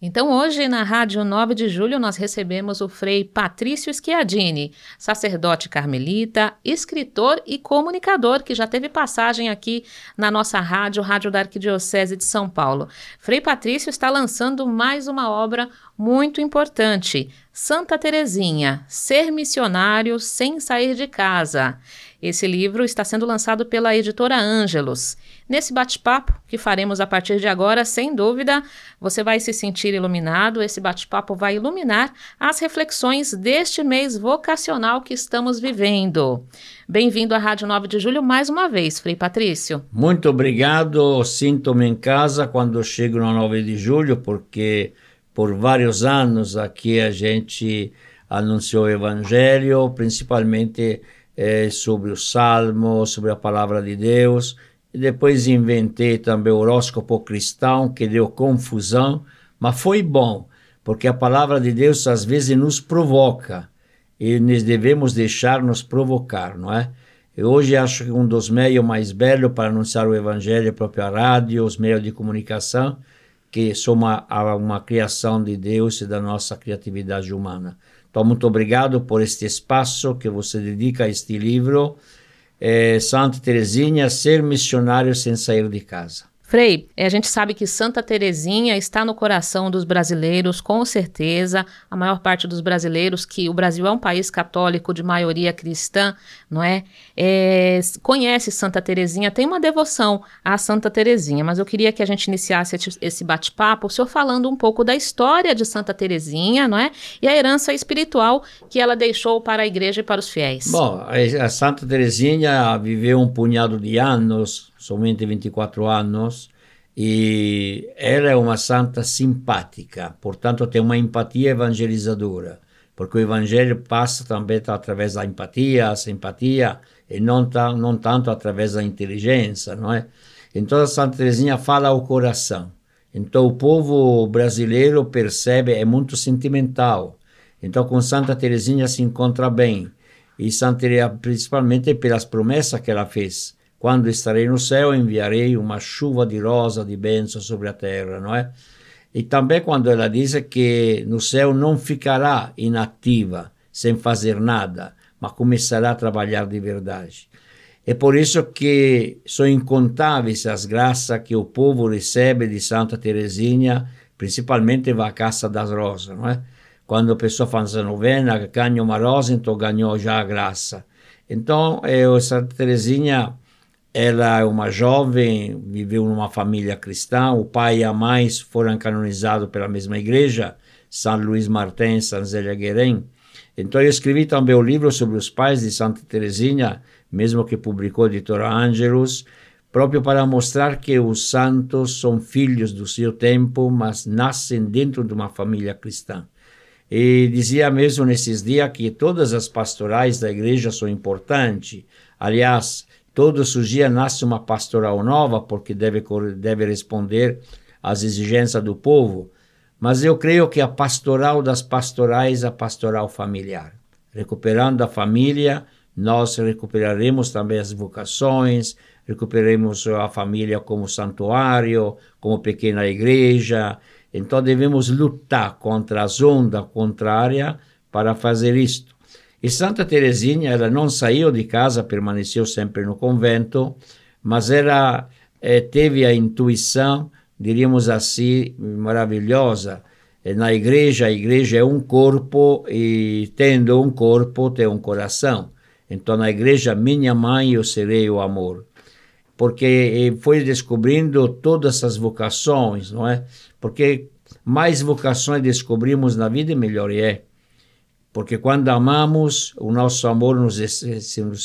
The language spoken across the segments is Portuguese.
Então, hoje, na Rádio 9 de Julho, nós recebemos o Frei Patrício Schiadini, sacerdote carmelita, escritor e comunicador, que já teve passagem aqui na nossa rádio, Rádio da Arquidiocese de São Paulo. Frei Patrício está lançando mais uma obra muito importante, Santa Terezinha, Ser Missionário Sem Sair de Casa. Esse livro está sendo lançado pela editora Ângelos. Nesse bate-papo que faremos a partir de agora, sem dúvida, você vai se sentir iluminado. Esse bate-papo vai iluminar as reflexões deste mês vocacional que estamos vivendo. Bem-vindo à Rádio 9 de Julho mais uma vez, Frei Patrício. Muito obrigado. Sinto-me em casa quando chego no 9 de julho, porque por vários anos aqui a gente anunciou o Evangelho, principalmente é, sobre o Salmo, sobre a palavra de Deus. Depois inventei também o horóscopo cristão, que deu confusão, mas foi bom, porque a palavra de Deus às vezes nos provoca e nós devemos deixar nos provocar, não é? E hoje acho que um dos meios mais belos para anunciar o Evangelho é a própria rádio, os meios de comunicação, que são uma, uma criação de Deus e da nossa criatividade humana. Então, muito obrigado por este espaço que você dedica a este livro. É, Santa Teresinha, Ser Missionário Sem Sair de Casa. Frei, a gente sabe que Santa Terezinha está no coração dos brasileiros, com certeza. A maior parte dos brasileiros, que o Brasil é um país católico de maioria cristã, não é? é conhece Santa Terezinha, tem uma devoção a Santa Terezinha, mas eu queria que a gente iniciasse esse bate-papo, o senhor falando um pouco da história de Santa Terezinha, não é? E a herança espiritual que ela deixou para a igreja e para os fiéis. Bom, a Santa Terezinha viveu um punhado de anos somente 24 anos, e ela é uma santa simpática, portanto tem uma empatia evangelizadora, porque o evangelho passa também através da empatia, a simpatia, e não, não tanto através da inteligência, não é? Então a Santa Teresinha fala ao coração. Então o povo brasileiro percebe, é muito sentimental. Então com Santa Teresinha se encontra bem. E Santa Teresinha, principalmente pelas promessas que ela fez. Quando estarei no céu, enviarei uma chuva de rosa de bênção sobre a terra, não é? E também quando ela diz que no céu não ficará inativa, sem fazer nada, mas começará a trabalhar de verdade. É por isso que são incontáveis as graças que o povo recebe de Santa Teresinha, principalmente a Casa das Rosas, não é? Quando a pessoa faz a novena, ganha uma rosa, então ganhou já a graça. Então, é, Santa Teresinha ela é uma jovem, viveu numa família cristã, o pai e a mãe foram canonizados pela mesma igreja, São Luís Martin, São Zélia Guerin. Então eu escrevi também o livro sobre os pais de Santa Teresinha, mesmo que publicou a editora Angelus, próprio para mostrar que os santos são filhos do seu tempo, mas nascem dentro de uma família cristã. E dizia mesmo nesses dias que todas as pastorais da igreja são importantes. Aliás, Todos os dias nasce uma pastoral nova, porque deve, deve responder às exigências do povo. Mas eu creio que a pastoral das pastorais a pastoral familiar. Recuperando a família, nós recuperaremos também as vocações, recuperaremos a família como santuário, como pequena igreja. Então devemos lutar contra as ondas contrárias para fazer isto. E Santa Teresinha, ela não saiu de casa, permaneceu sempre no convento, mas ela eh, teve a intuição, diríamos assim, maravilhosa. Eh, na igreja, a igreja é um corpo e tendo um corpo, tem um coração. Então, na igreja, minha mãe, eu serei o amor. Porque eh, foi descobrindo todas as vocações, não é? Porque mais vocações descobrimos na vida, melhor é. Porque quando amamos, o nosso amor nos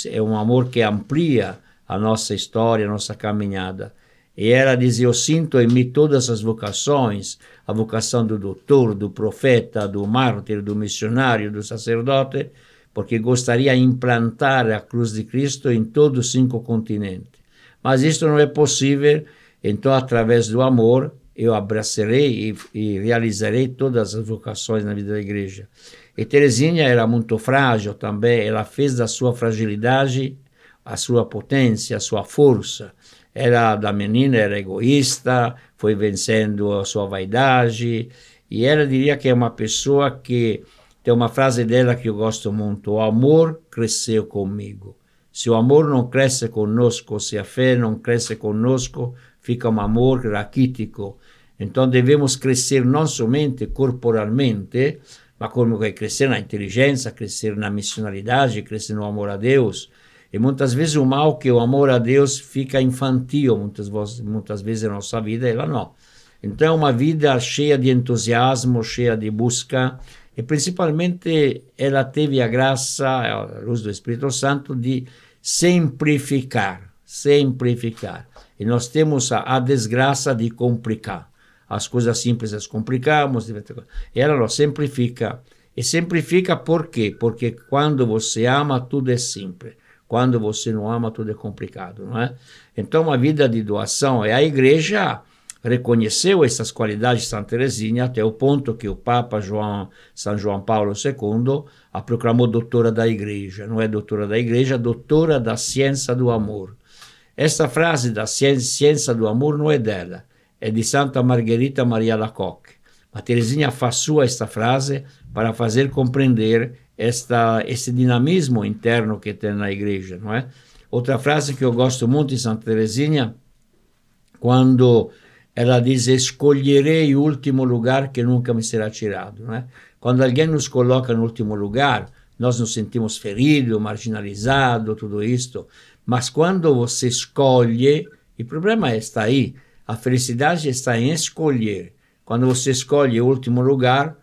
é um amor que amplia a nossa história, a nossa caminhada. E ela dizia: Eu sinto em mim todas as vocações, a vocação do doutor, do profeta, do mártir, do missionário, do sacerdote, porque gostaria de implantar a cruz de Cristo em todos os cinco continentes. Mas isto não é possível, então, através do amor, eu abraçarei e, e realizarei todas as vocações na vida da igreja. E Teresinha era muito frágil também, ela fez da sua fragilidade a sua potência, a sua força. Era da menina, era egoísta, foi vencendo a sua vaidade E ela diria que é uma pessoa que tem uma frase dela que eu gosto muito: o amor cresceu comigo. Se o amor não cresce conosco, se a fé não cresce conosco, fica um amor raquítico. Então devemos crescer não somente corporalmente, mas como crescer na inteligência, crescer na missionalidade, crescer no amor a Deus. E muitas vezes o mal que o amor a Deus fica infantil, muitas, muitas vezes na nossa vida, ela não. Então é uma vida cheia de entusiasmo, cheia de busca, e principalmente ela teve a graça, a luz do Espírito Santo, de simplificar, simplificar. E nós temos a, a desgraça de complicar. As coisas simples as complicamos, ela não simplifica. E simplifica por quê? Porque quando você ama, tudo é simples. Quando você não ama, tudo é complicado, não é? Então, uma vida de doação. E a igreja reconheceu essas qualidades de Santa Teresinha até o ponto que o Papa João, São João Paulo II a proclamou doutora da Igreja. Não é doutora da Igreja, doutora da ciência do amor. Esta frase da ciência do amor não é dela, é de Santa Margherita Maria Lacoque. A Teresinha faz sua esta frase para fazer compreender esta, esse dinamismo interno que tem na igreja, não é? Outra frase que eu gosto muito de Santa Teresinha, quando ela diz: Escolherei o último lugar que nunca me será tirado. Não é? Quando alguém nos coloca no último lugar, nós nos sentimos feridos, marginalizados, tudo isto. Mas quando você escolhe, o problema está aí. A felicidade está em escolher. Quando você escolhe o último lugar,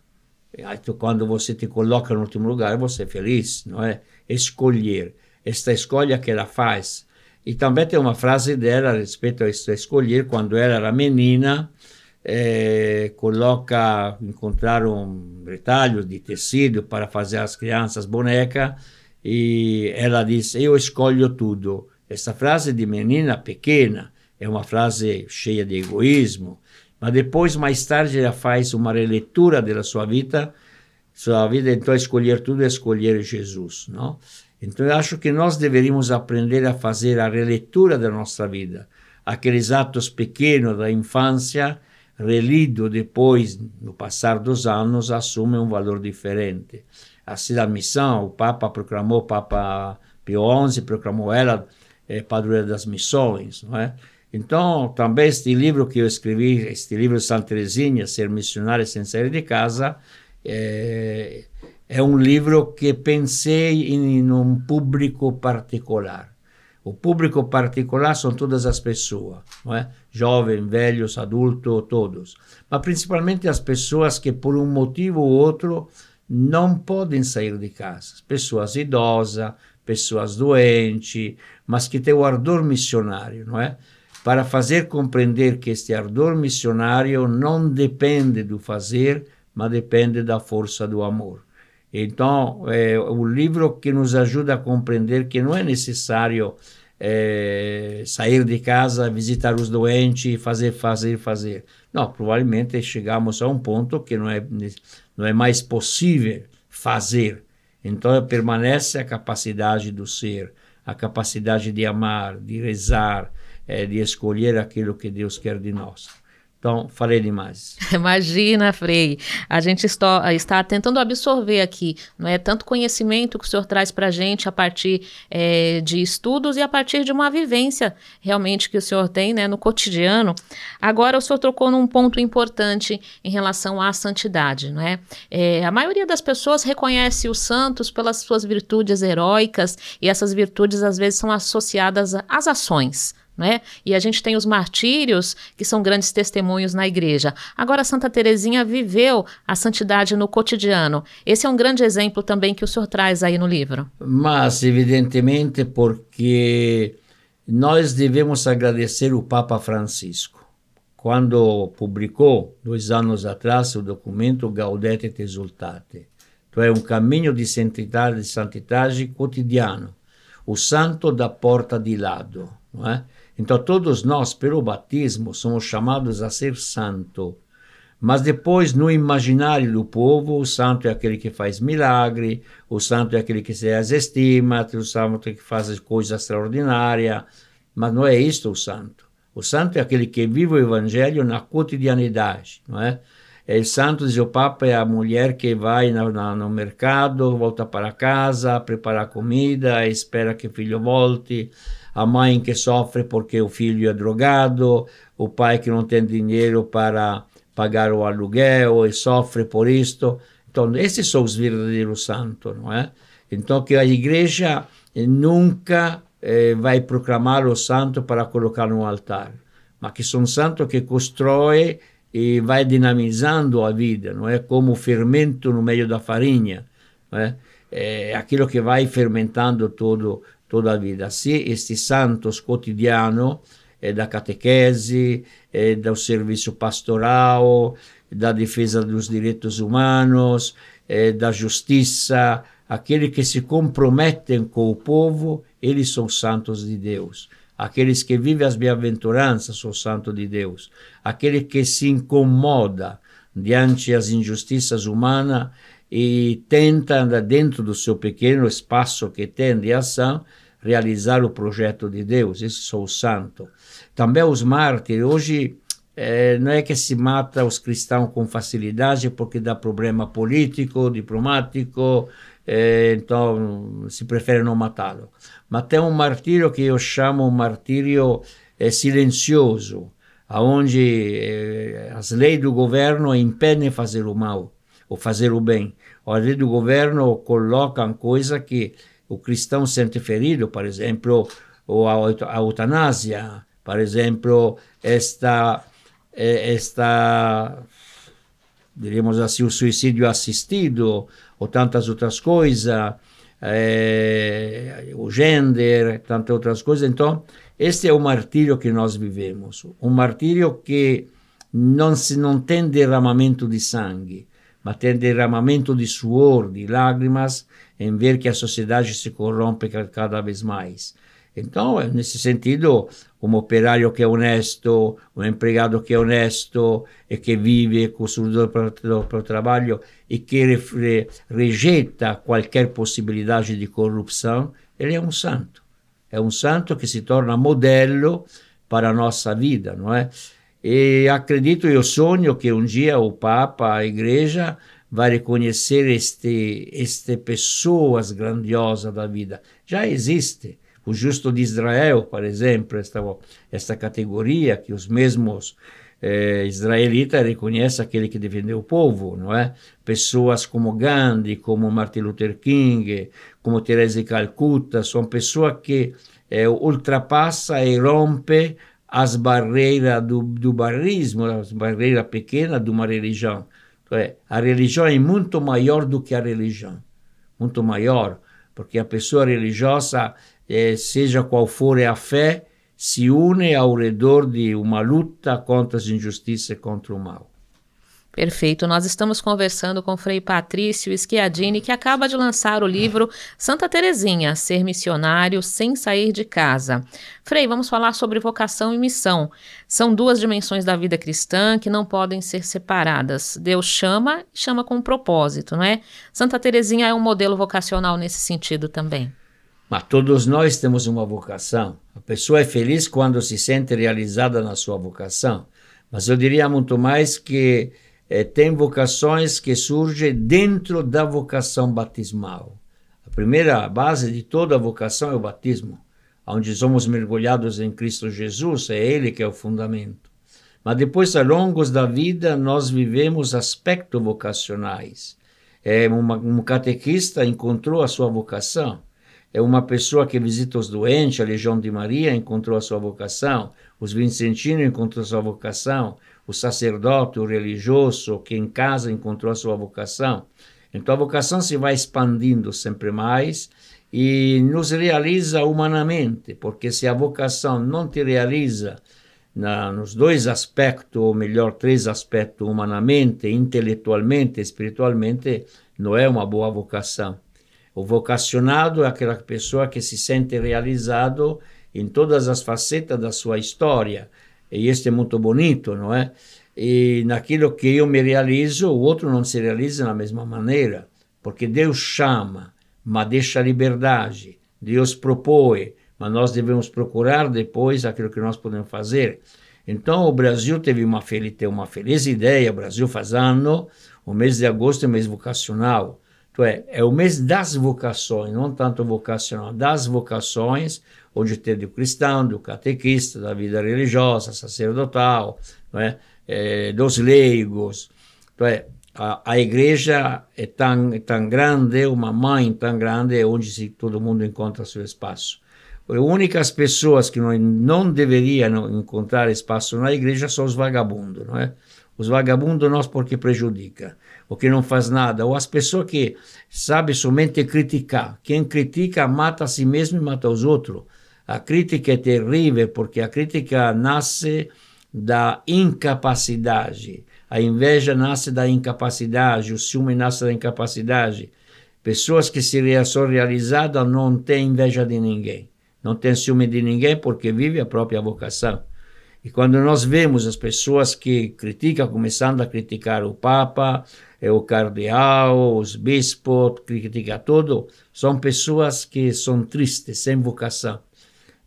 quando você te coloca no último lugar, você é feliz, não é? Escolher. Esta escolha que ela faz e também tem uma frase dela a respeito a escolher, quando ela era menina, é, coloca, encontraram retalhos de tecido para fazer as crianças boneca, e ela diz, eu escolho tudo. Essa frase de menina pequena é uma frase cheia de egoísmo, mas depois, mais tarde, ela faz uma releitura da sua vida, sua vida, então escolher tudo é escolher Jesus, não? Então, eu acho que nós deveríamos aprender a fazer a releitura da nossa vida. Aqueles atos pequenos da infância, relido depois, no passar dos anos, assumem um valor diferente. Assim, a missão, o Papa proclamou, Papa Pio XI proclamou ela é, padroeira das missões, não é? Então, também este livro que eu escrevi, este livro Santa Teresinha, Ser Missionário Sem Sair de Casa, é, é um livro que pensei em um público particular. O público particular são todas as pessoas, não é? jovens, velhos, adultos, todos. Mas principalmente as pessoas que, por um motivo ou outro, não podem sair de casa. Pessoas idosas, pessoas doentes, mas que têm o ardor missionário, não é? Para fazer compreender que este ardor missionário não depende do fazer, mas depende da força do amor. Então, é o livro que nos ajuda a compreender que não é necessário é, sair de casa, visitar os doentes, fazer, fazer, fazer. Não, provavelmente chegamos a um ponto que não é, não é mais possível fazer. Então, permanece a capacidade do ser, a capacidade de amar, de rezar, é, de escolher aquilo que Deus quer de nós. Então, falei demais. Imagina, Frei. A gente está, está tentando absorver aqui, não é? Tanto conhecimento que o senhor traz para a gente a partir é, de estudos e a partir de uma vivência realmente que o senhor tem né, no cotidiano. Agora, o senhor trocou num ponto importante em relação à santidade, não é? é a maioria das pessoas reconhece os santos pelas suas virtudes heróicas e essas virtudes às vezes são associadas às ações né? E a gente tem os martírios, que são grandes testemunhos na igreja. Agora, Santa Teresinha viveu a santidade no cotidiano. Esse é um grande exemplo também que o senhor traz aí no livro. Mas, evidentemente, porque nós devemos agradecer o Papa Francisco. Quando publicou, dois anos atrás, o documento Gaudete et Exultate, é um caminho de santidade, de santidade cotidiano, o santo da porta de lado, não é? Então, todos nós, pelo batismo, somos chamados a ser santo. Mas depois, no imaginário do povo, o santo é aquele que faz milagre, o santo é aquele que se estima, o santo é que faz coisas extraordinárias. Mas não é isto o santo. O santo é aquele que vive o evangelho na cotidianidade, não é? É, santo, diz o Papa, é a mulher que vai no, no mercado, volta para casa, prepara comida, espera que o filho volte, a mãe que sofre porque o filho é drogado, o pai que não tem dinheiro para pagar o aluguel e sofre por isto. Então, esses são os verdadeiros santos, não é? Então, que a igreja nunca eh, vai proclamar o santo para colocar no altar, mas que são santos que constrói e vai dinamizando a vida, não é? Como o fermento no meio da farinha, não é? É aquilo que vai fermentando todo, toda a vida. Assim, estes santos cotidianos, é da catequese, é do serviço pastoral, da defesa dos direitos humanos, é da justiça, aqueles que se comprometem com o povo, eles são santos de Deus. Aqueles que vivem as bem-aventuranças são santos de Deus. Aquele que se incomoda diante das injustiças humanas e tenta, dentro do seu pequeno espaço que tem de ação, realizar o projeto de Deus. Esses são os santos. Também os mártires. Hoje é, não é que se mata os cristãos com facilidade porque dá problema político, diplomático, é, então se prefere não matá-lo. Mas tem um martírio que eu chamo um martírio é, silencioso, onde é, as leis do governo impedem fazer o mal ou fazer o bem. As leis do governo colocam coisas que o cristão sente ferido, por exemplo, ou a, a eutanásia, por exemplo, esta esta, diríamos assim, o suicídio assistido, ou tantas outras coisas, é, o gender, tantas outras coisas. Então, este é o martírio que nós vivemos, um martírio que não, se, não tem derramamento de sangue, mas tem derramamento de suor, de lágrimas, em ver que a sociedade se corrompe cada vez mais. Então, nesse sentido, um operário que é honesto, um empregado que é honesto e que vive com o suor para o trabalho e que re, rejeita qualquer possibilidade de corrupção, ele é um santo. É um santo que se torna modelo para a nossa vida, não é? E acredito, eu sonho que um dia o Papa, a Igreja, vai reconhecer este, este pessoas grandiosas da vida. Já existe o justo de Israel, por exemplo, esta, esta categoria que os mesmos eh, israelitas reconhecem aquele que defendeu o povo, não é? Pessoas como Gandhi, como Martin Luther King, como Teresa de Calcutta, são pessoas que eh, ultrapassa e rompe as barreiras do, do barrismo, as barreiras pequenas de uma religião. Então, é, a religião é muito maior do que a religião, muito maior, porque a pessoa religiosa eh, seja qual for a fé, se une ao redor de uma luta contra as injustiças e contra o mal. Perfeito. Nós estamos conversando com Frei Patrício Schiadini, que acaba de lançar o livro Santa Terezinha, Ser Missionário Sem Sair de Casa. Frei, vamos falar sobre vocação e missão. São duas dimensões da vida cristã que não podem ser separadas. Deus chama chama com um propósito, não é? Santa Terezinha é um modelo vocacional nesse sentido também. Mas todos nós temos uma vocação. A pessoa é feliz quando se sente realizada na sua vocação. Mas eu diria muito mais que eh, tem vocações que surgem dentro da vocação batismal. A primeira base de toda a vocação é o batismo, onde somos mergulhados em Cristo Jesus, é Ele que é o fundamento. Mas depois, ao longo da vida, nós vivemos aspectos vocacionais. É, uma, um catequista encontrou a sua vocação é uma pessoa que visita os doentes, a Legião de Maria encontrou a sua vocação, os vicentinos encontrou a sua vocação, o sacerdote, o religioso que em casa encontrou a sua vocação. Então a vocação se vai expandindo sempre mais e nos realiza humanamente, porque se a vocação não te realiza na, nos dois aspectos, ou melhor, três aspectos, humanamente, intelectualmente, espiritualmente, não é uma boa vocação. O vocacionado é aquela pessoa que se sente realizado em todas as facetas da sua história. E isso é muito bonito, não é? E naquilo que eu me realizo, o outro não se realiza da mesma maneira, porque Deus chama, mas deixa liberdade. Deus propõe, mas nós devemos procurar depois aquilo que nós podemos fazer. Então o Brasil teve uma feliz, uma feliz ideia, o Brasil faz ano, o mês de agosto é mês vocacional, é, é o mês das vocações, não tanto vocacional, das vocações, onde tem do cristão, do catequista, da vida religiosa, sacerdotal, não é? é dos leigos, então é, a, a igreja é tão, é tão grande, uma mãe tão grande, onde se, todo mundo encontra seu espaço. As únicas pessoas que não, não deveriam encontrar espaço na igreja são os vagabundos, não é? Os vagabundos nós porque prejudica, o que não faz nada, ou as pessoas que sabem somente criticar. Quem critica mata a si mesmo e mata os outros. A crítica é terrível porque a crítica nasce da incapacidade. A inveja nasce da incapacidade, o ciúme nasce da incapacidade. Pessoas que se são realizadas não têm inveja de ninguém, não têm ciúme de ninguém porque vivem a própria vocação. E quando nós vemos as pessoas que criticam, começando a criticar o Papa, eh, o cardeal, os bispos, criticam tudo, são pessoas que são tristes, sem vocação.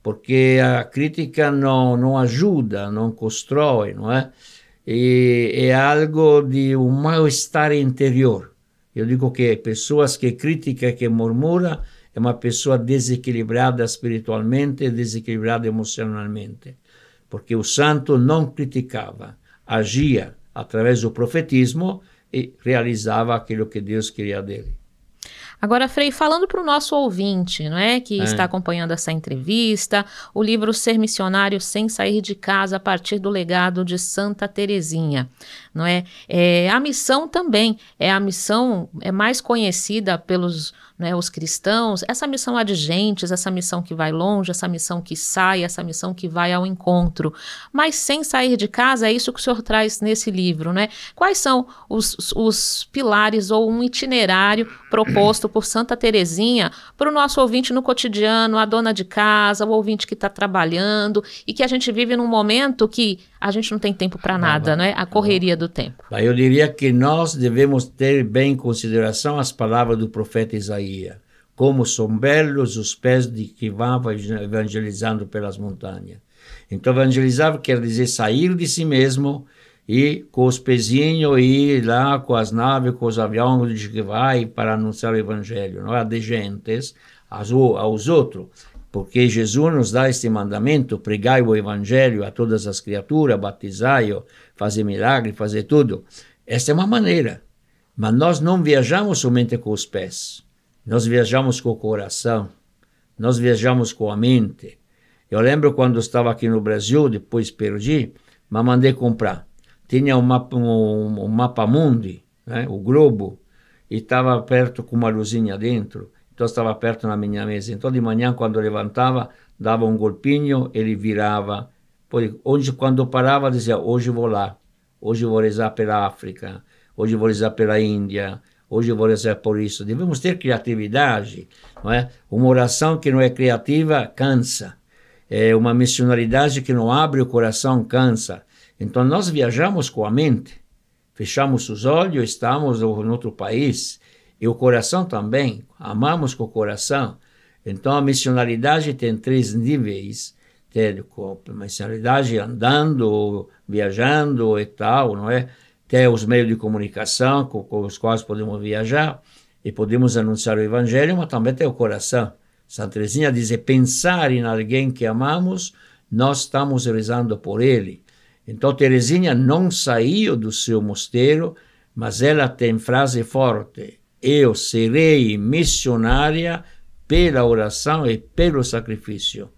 Porque a crítica não, não ajuda, não constrói, não é? e é algo de um mal-estar interior. Eu digo que pessoas que criticam, que murmuram, é uma pessoa desequilibrada espiritualmente, desequilibrada emocionalmente. Porque o santo não criticava, agia através do profetismo e realizava aquilo que Deus queria dele. Agora, Frei, falando para o nosso ouvinte, não é, que é. está acompanhando essa entrevista, o livro Ser Missionário sem sair de casa a partir do legado de Santa Teresinha, não é? é a missão também é a missão é mais conhecida pelos né, os cristãos, essa missão adigentes, essa missão que vai longe, essa missão que sai, essa missão que vai ao encontro, mas sem sair de casa, é isso que o senhor traz nesse livro, né? Quais são os, os pilares ou um itinerário proposto por Santa Terezinha para o nosso ouvinte no cotidiano, a dona de casa, o ouvinte que está trabalhando e que a gente vive num momento que a gente não tem tempo para nada, não é? A correria do tempo. Eu diria que nós devemos ter bem em consideração as palavras do profeta Isaías. Como são belos os pés de que vão evangelizando pelas montanhas. Então, evangelizar quer dizer sair de si mesmo e com os pezinhos ir lá com as naves, com os aviões que vai para anunciar o evangelho, não é? De gentes aos, aos outros porque Jesus nos dá este mandamento: pregai o evangelho a todas as criaturas, batizai-o, fazer milagre, fazer tudo. Esta é uma maneira. Mas nós não viajamos somente com os pés. Nós viajamos com o coração. Nós viajamos com a mente. Eu lembro quando estava aqui no Brasil, depois perdi, mas mandei comprar. Tinha um mapa, um, um mapa mundi, né, o globo, e estava perto com uma luzinha dentro. Então estava perto na minha mesa. Então de manhã, quando levantava, dava um golpinho, ele virava. Onde, quando parava, dizia: Hoje vou lá. Hoje vou rezar pela África. Hoje vou rezar pela Índia. Hoje vou rezar por isso. Devemos ter criatividade. Não é? Uma oração que não é criativa cansa. É uma missionaridade que não abre o coração cansa. Então nós viajamos com a mente. Fechamos os olhos, estamos em outro país e o coração também, amamos com o coração. Então a missionalidade tem três níveis. Tem a missionalidade andando, viajando e tal, não é? Tem os meios de comunicação com, com os quais podemos viajar e podemos anunciar o evangelho, mas também tem o coração. Santa Teresinha diz, pensar em alguém que amamos, nós estamos rezando por ele. Então Teresinha não saiu do seu mosteiro, mas ela tem frase forte, eu serei missionária pela oração e pelo sacrifício.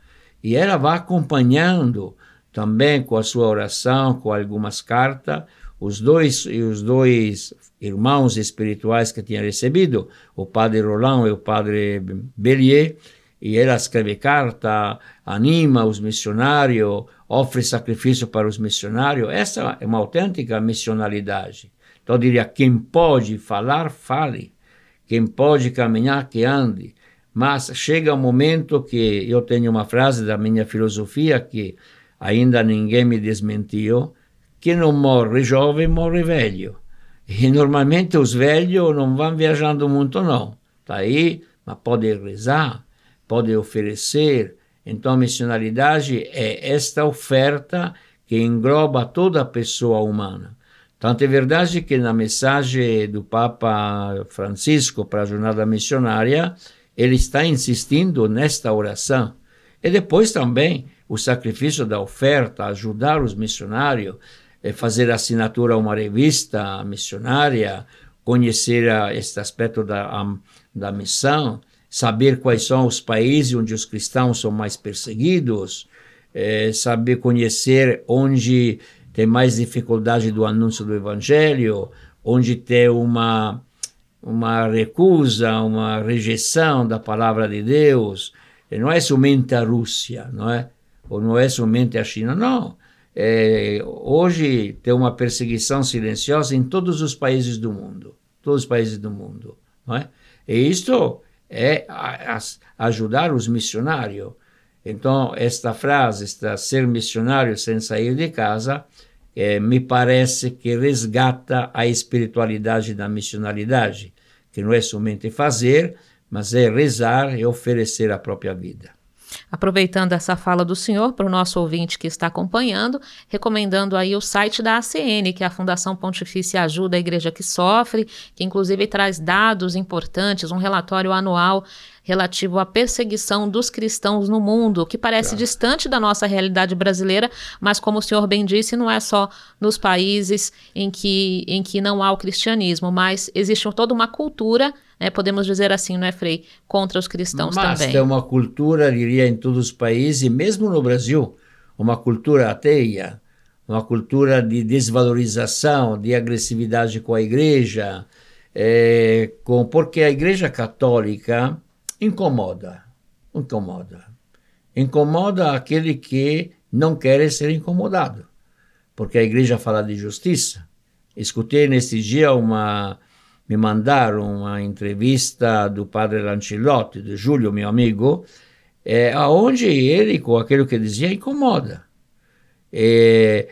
E ela vai acompanhando também com a sua oração, com algumas cartas, os dois e os dois irmãos espirituais que tinha recebido, o padre Roland e o padre Bellier, e ela escreve carta, anima os missionários, oferece sacrifício para os missionários. Essa é uma autêntica missionalidade. Então, eu diria: quem pode falar, fale. Quem pode caminhar, que ande. Mas chega um momento que eu tenho uma frase da minha filosofia que ainda ninguém me desmentiu: que não morre jovem, morre velho. E normalmente os velhos não vão viajando muito, não. Está aí, mas pode rezar, pode oferecer. Então, a missionalidade é esta oferta que engloba toda a pessoa humana. Tanto é verdade que na mensagem do Papa Francisco para a jornada missionária, ele está insistindo nesta oração. E depois também o sacrifício da oferta, ajudar os missionários, fazer assinatura a uma revista missionária, conhecer este aspecto da, da missão, saber quais são os países onde os cristãos são mais perseguidos, é, saber conhecer onde tem mais dificuldade do anúncio do evangelho, onde tem uma uma recusa, uma rejeição da palavra de Deus. E não é somente a Rússia, não é? Ou não é somente a China, não. É, hoje tem uma perseguição silenciosa em todos os países do mundo, todos os países do mundo, não é? E isto é a, a ajudar os missionários. Então, esta frase, esta ser missionário sem sair de casa, é, me parece que resgata a espiritualidade da missionalidade, que não é somente fazer, mas é rezar e oferecer a própria vida. Aproveitando essa fala do senhor para o nosso ouvinte que está acompanhando, recomendando aí o site da ACN, que é a Fundação Pontifícia Ajuda a Igreja que Sofre, que inclusive traz dados importantes, um relatório anual relativo à perseguição dos cristãos no mundo, que parece distante da nossa realidade brasileira, mas como o senhor bem disse, não é só nos países em que, em que não há o cristianismo, mas existe toda uma cultura, né, podemos dizer assim, não é, Frei, contra os cristãos mas também. Mas tem uma cultura, diria, em todos os países, mesmo no Brasil, uma cultura ateia, uma cultura de desvalorização, de agressividade com a igreja, é, com, porque a igreja católica incomoda, incomoda. Incomoda aquele que não quer ser incomodado, porque a igreja fala de justiça. Escutei nesse dia uma, me mandaram uma entrevista do padre Lancellotti, de Júlio, meu amigo, é, aonde ele, com aquilo que dizia, incomoda. É,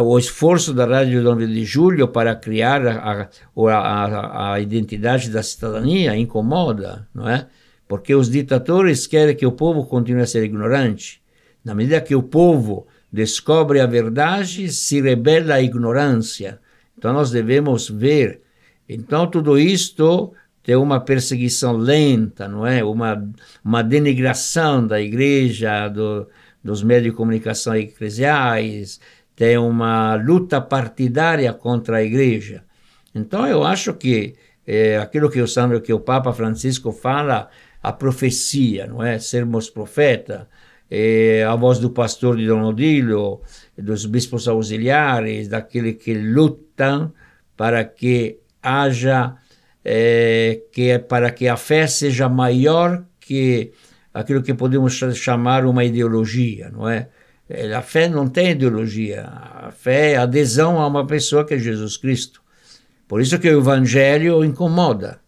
o esforço da Rádio 9 de Julho para criar a, a, a, a identidade da cidadania incomoda, não é? Porque os ditadores querem que o povo continue a ser ignorante. Na medida que o povo descobre a verdade, se rebela à ignorância. Então nós devemos ver. Então tudo isto tem uma perseguição lenta, não é? Uma, uma denigração da igreja, do, dos meios de comunicação eclesiais, tem uma luta partidária contra a igreja. Então eu acho que é, aquilo que o, Sandro, que o Papa Francisco fala a profecia, não é? Sermos profeta, é, a voz do pastor de Dom Odílio, dos bispos auxiliares, daqueles que lutam para que haja, é, que para que a fé seja maior que aquilo que podemos chamar uma ideologia, não é? é? A fé não tem ideologia, a fé é adesão a uma pessoa que é Jesus Cristo. Por isso que o evangelho incomoda.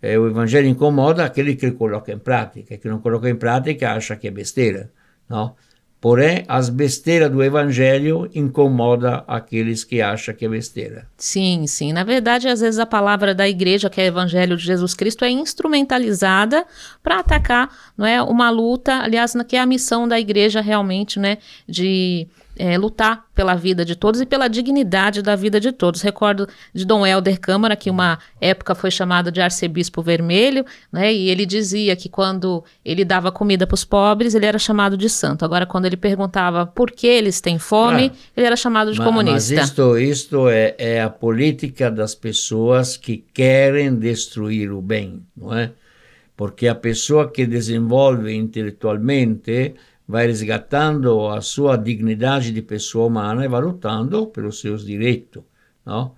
É, o evangelho incomoda aquele que coloca em prática, que não coloca em prática acha que é besteira, não? Porém, as besteiras do evangelho incomoda aqueles que acham que é besteira. Sim, sim. Na verdade, às vezes a palavra da igreja, que é o evangelho de Jesus Cristo, é instrumentalizada para atacar, não é, uma luta, aliás, que é a missão da igreja realmente, né, de é, lutar pela vida de todos e pela dignidade da vida de todos. Recordo de Dom Helder Câmara, que uma época foi chamado de arcebispo vermelho, né, e ele dizia que quando ele dava comida para os pobres, ele era chamado de santo. Agora, quando ele perguntava por que eles têm fome, ah, ele era chamado de mas, comunista. Mas isto, isto é, é a política das pessoas que querem destruir o bem, não é? Porque a pessoa que desenvolve intelectualmente vai resgatando a sua dignidade de pessoa humana e vai lutando pelos seus direitos. Não?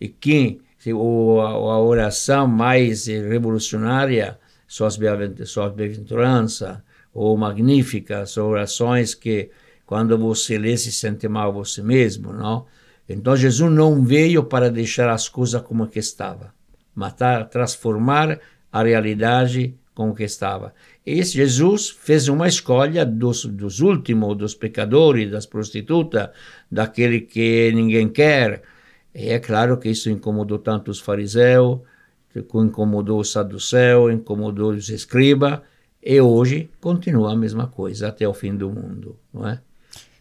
E quem, o, a oração mais revolucionária, suas bem-aventuranças, ou magníficas, são orações que quando você lê se sente mal você mesmo, não? Então Jesus não veio para deixar as coisas como que estava, mas transformar a realidade como estava. E Jesus fez uma escolha dos, dos últimos, dos pecadores, das prostitutas, daquele que ninguém quer. E é claro que isso incomodou tanto os fariseus, incomodou os saduceus, incomodou os escribas, e hoje continua a mesma coisa até o fim do mundo, não é?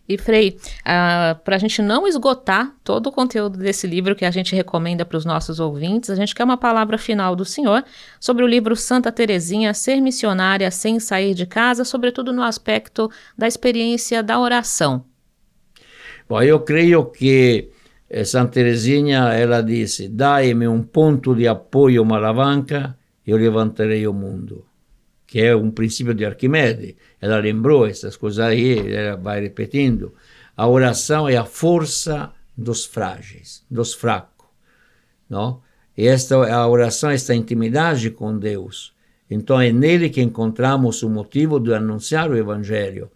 E Frei, uh, para a gente não esgotar todo o conteúdo desse livro que a gente recomenda para os nossos ouvintes, a gente quer uma palavra final do senhor sobre o livro Santa Terezinha, Ser Missionária Sem Sair de Casa, sobretudo no aspecto da experiência da oração. Bom, eu creio que eh, Santa Terezinha, ela disse, dai-me um ponto de apoio, uma alavanca, eu levantarei o mundo que é um princípio de Arquimedes. Ela lembrou essas coisas aí, ela vai repetindo. A oração é a força dos frágeis, dos fracos. Não? E esta, a oração é esta intimidade com Deus. Então é nele que encontramos o motivo de anunciar o Evangelho.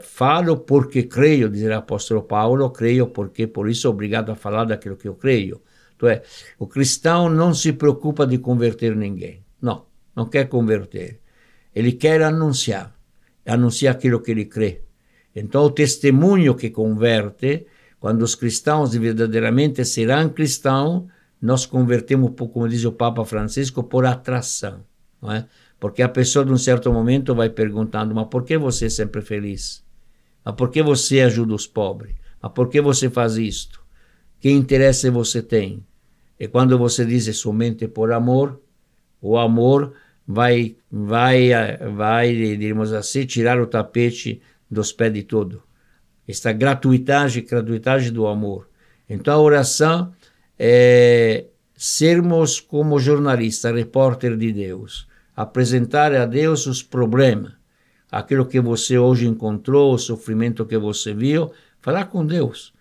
Falo porque creio, diz o apóstolo Paulo, creio porque por isso obrigado a falar daquilo que eu creio. Então, é, o cristão não se preocupa de converter ninguém. Não quer converter. Ele quer anunciar, anunciar aquilo que ele crê. Então, o testemunho que converte, quando os cristãos verdadeiramente serão cristãos, nós convertemos, como diz o Papa Francisco, por atração. Não é? Porque a pessoa, de um certo momento, vai perguntando: mas por que você é sempre feliz? Mas por que você ajuda os pobres? Mas por que você faz isto? Que interesse você tem? E quando você diz somente por amor, o amor vai, vai, vai, diríamos assim, tirar o tapete dos pés de todo. Esta gratuidade, gratuidade do amor. Então a oração é sermos como jornalista, repórter de Deus, apresentar a Deus os problemas, aquilo que você hoje encontrou, o sofrimento que você viu, falar com Deus.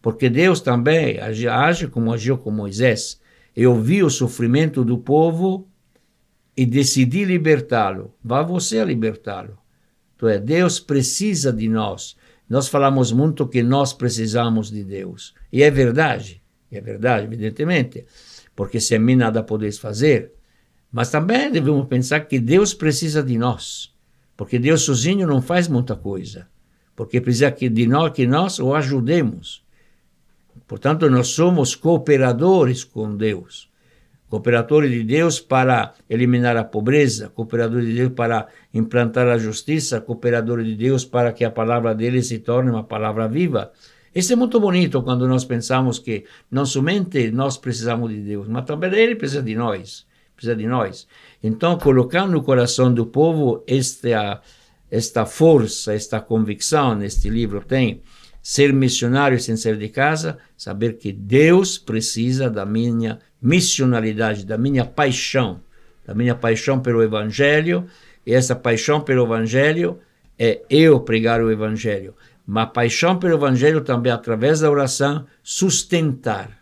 Porque Deus também age como agiu com Moisés. Eu vi o sofrimento do povo e decidir libertá-lo, vá você a libertá-lo. Então, é, Deus precisa de nós. Nós falamos muito que nós precisamos de Deus. E é verdade, é verdade, evidentemente, porque sem mim nada podeis fazer. Mas também devemos pensar que Deus precisa de nós, porque Deus sozinho não faz muita coisa, porque precisa de nós que nós o ajudemos. Portanto, nós somos cooperadores com Deus cooperadores de Deus para eliminar a pobreza, cooperadores de Deus para implantar a justiça, cooperadores de Deus para que a palavra dele se torne uma palavra viva. Isso é muito bonito quando nós pensamos que não somente nós precisamos de Deus, mas também ele precisa de nós, precisa de nós. Então, colocar no coração do povo esta esta força, esta convicção, neste livro tem ser missionário sem sair de casa, saber que Deus precisa da minha missionalidade, da minha paixão, da minha paixão pelo Evangelho, e essa paixão pelo Evangelho é eu pregar o Evangelho. Mas paixão pelo Evangelho também, através da oração, sustentar,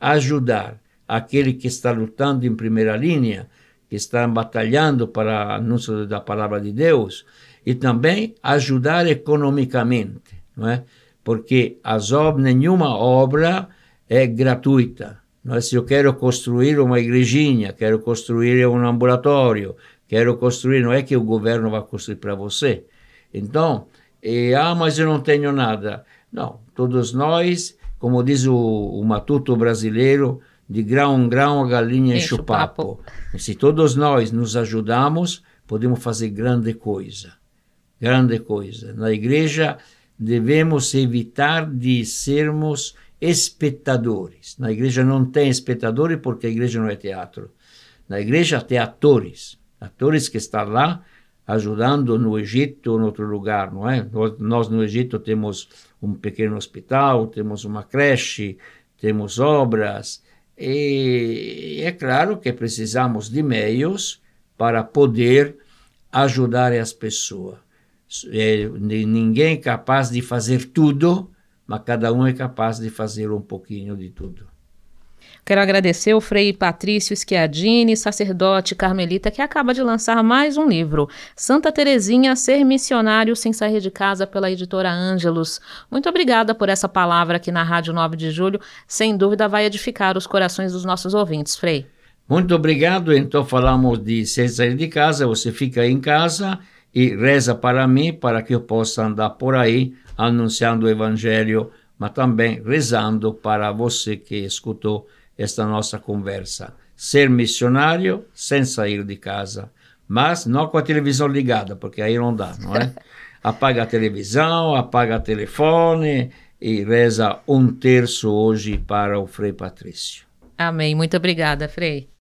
ajudar aquele que está lutando em primeira linha, que está batalhando para o anúncio da palavra de Deus, e também ajudar economicamente, não é? Porque as obras, nenhuma obra é gratuita. Mas se eu quero construir uma igrejinha, quero construir um ambulatório, quero construir, não é que o governo vai construir para você. Então, e, ah, mas eu não tenho nada. Não, todos nós, como diz o, o matuto brasileiro, de grão em grão a galinha enche o papo. papo. Se todos nós nos ajudamos, podemos fazer grande coisa. Grande coisa. Na igreja, devemos evitar de sermos espectadores. Na igreja não tem espectadores porque a igreja não é teatro. Na igreja tem atores, atores que estão lá ajudando no Egito ou em outro lugar, não é? Nós no Egito temos um pequeno hospital, temos uma creche, temos obras e é claro que precisamos de meios para poder ajudar as pessoas. É, ninguém é capaz de fazer tudo, mas cada um é capaz de fazer um pouquinho de tudo. Quero agradecer o Frei Patrício Schiadini, sacerdote carmelita, que acaba de lançar mais um livro, Santa Terezinha, Ser Missionário Sem Sair de Casa, pela editora Ângelos. Muito obrigada por essa palavra aqui na Rádio 9 de Julho. Sem dúvida vai edificar os corações dos nossos ouvintes, Frei. Muito obrigado. Então falamos de sem sair de casa, você fica em casa e reza para mim, para que eu possa andar por aí anunciando o Evangelho, mas também rezando para você que escutou esta nossa conversa. Ser missionário sem sair de casa, mas não com a televisão ligada, porque aí não dá, não é? apaga a televisão, apaga o telefone e reza um terço hoje para o Frei Patrício. Amém. Muito obrigada, Frei.